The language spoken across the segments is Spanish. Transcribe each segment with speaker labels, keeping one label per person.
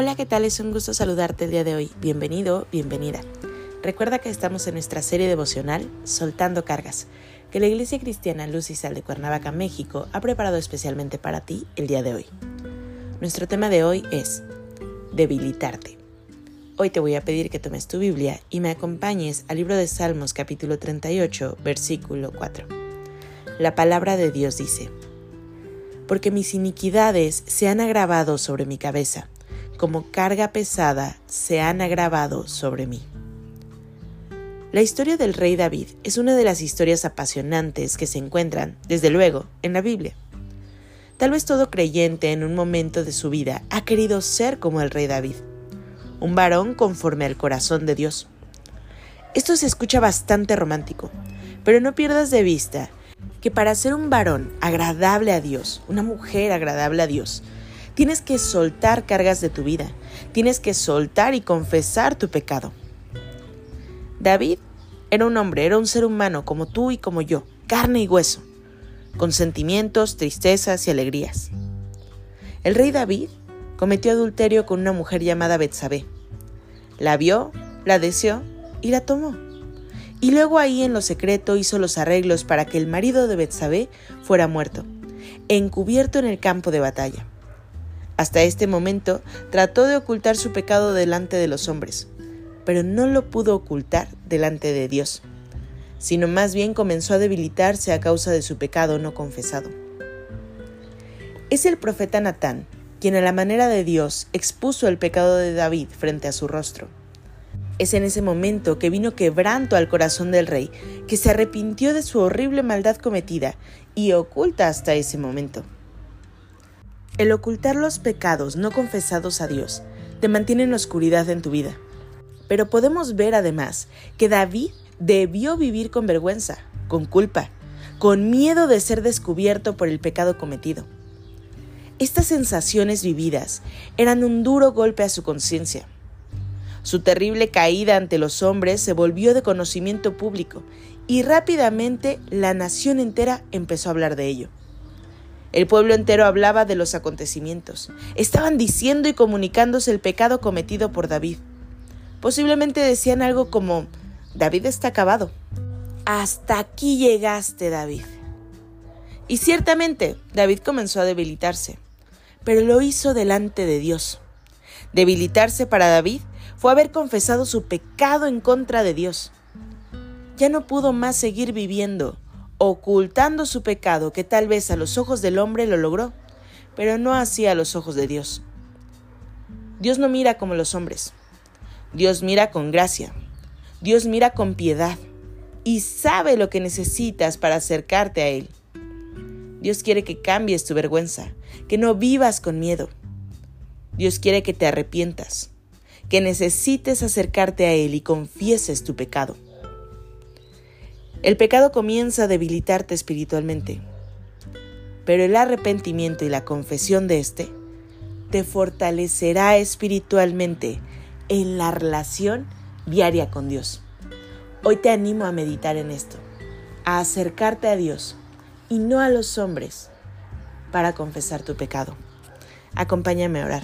Speaker 1: Hola, ¿qué tal? Es un gusto saludarte el día de hoy. Bienvenido, bienvenida. Recuerda que estamos en nuestra serie devocional Soltando Cargas, que la Iglesia Cristiana Luz y Sal de Cuernavaca, México, ha preparado especialmente para ti el día de hoy. Nuestro tema de hoy es debilitarte. Hoy te voy a pedir que tomes tu Biblia y me acompañes al libro de Salmos capítulo 38, versículo 4. La palabra de Dios dice, Porque mis iniquidades se han agravado sobre mi cabeza como carga pesada se han agravado sobre mí. La historia del rey David es una de las historias apasionantes que se encuentran, desde luego, en la Biblia. Tal vez todo creyente en un momento de su vida ha querido ser como el rey David, un varón conforme al corazón de Dios. Esto se escucha bastante romántico, pero no pierdas de vista que para ser un varón agradable a Dios, una mujer agradable a Dios, Tienes que soltar cargas de tu vida. Tienes que soltar y confesar tu pecado. David era un hombre, era un ser humano como tú y como yo, carne y hueso, con sentimientos, tristezas y alegrías. El rey David cometió adulterio con una mujer llamada Betsabé. La vio, la deseó y la tomó. Y luego ahí en lo secreto hizo los arreglos para que el marido de Betsabé fuera muerto, encubierto en el campo de batalla. Hasta este momento trató de ocultar su pecado delante de los hombres, pero no lo pudo ocultar delante de Dios, sino más bien comenzó a debilitarse a causa de su pecado no confesado. Es el profeta Natán quien a la manera de Dios expuso el pecado de David frente a su rostro. Es en ese momento que vino quebranto al corazón del rey, que se arrepintió de su horrible maldad cometida y oculta hasta ese momento. El ocultar los pecados no confesados a Dios te mantiene en oscuridad en tu vida. Pero podemos ver además que David debió vivir con vergüenza, con culpa, con miedo de ser descubierto por el pecado cometido. Estas sensaciones vividas eran un duro golpe a su conciencia. Su terrible caída ante los hombres se volvió de conocimiento público y rápidamente la nación entera empezó a hablar de ello. El pueblo entero hablaba de los acontecimientos. Estaban diciendo y comunicándose el pecado cometido por David. Posiblemente decían algo como, David está acabado. Hasta aquí llegaste, David. Y ciertamente, David comenzó a debilitarse, pero lo hizo delante de Dios. Debilitarse para David fue haber confesado su pecado en contra de Dios. Ya no pudo más seguir viviendo ocultando su pecado que tal vez a los ojos del hombre lo logró, pero no así a los ojos de Dios. Dios no mira como los hombres. Dios mira con gracia. Dios mira con piedad y sabe lo que necesitas para acercarte a Él. Dios quiere que cambies tu vergüenza, que no vivas con miedo. Dios quiere que te arrepientas, que necesites acercarte a Él y confieses tu pecado. El pecado comienza a debilitarte espiritualmente, pero el arrepentimiento y la confesión de éste te fortalecerá espiritualmente en la relación diaria con Dios. Hoy te animo a meditar en esto, a acercarte a Dios y no a los hombres para confesar tu pecado. Acompáñame a orar.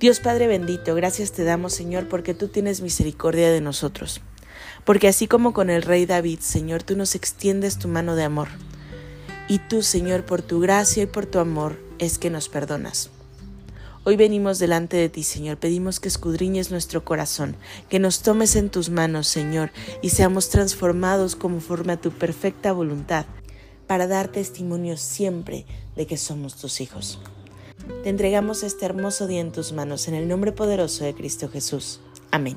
Speaker 1: Dios Padre bendito, gracias te damos Señor porque tú tienes misericordia de nosotros porque así como con el rey David, Señor, tú nos extiendes tu mano de amor. Y tú, Señor, por tu gracia y por tu amor, es que nos perdonas. Hoy venimos delante de ti, Señor. Pedimos que escudriñes nuestro corazón, que nos tomes en tus manos, Señor, y seamos transformados conforme a tu perfecta voluntad, para dar testimonio siempre de que somos tus hijos. Te entregamos este hermoso día en tus manos, en el nombre poderoso de Cristo Jesús. Amén.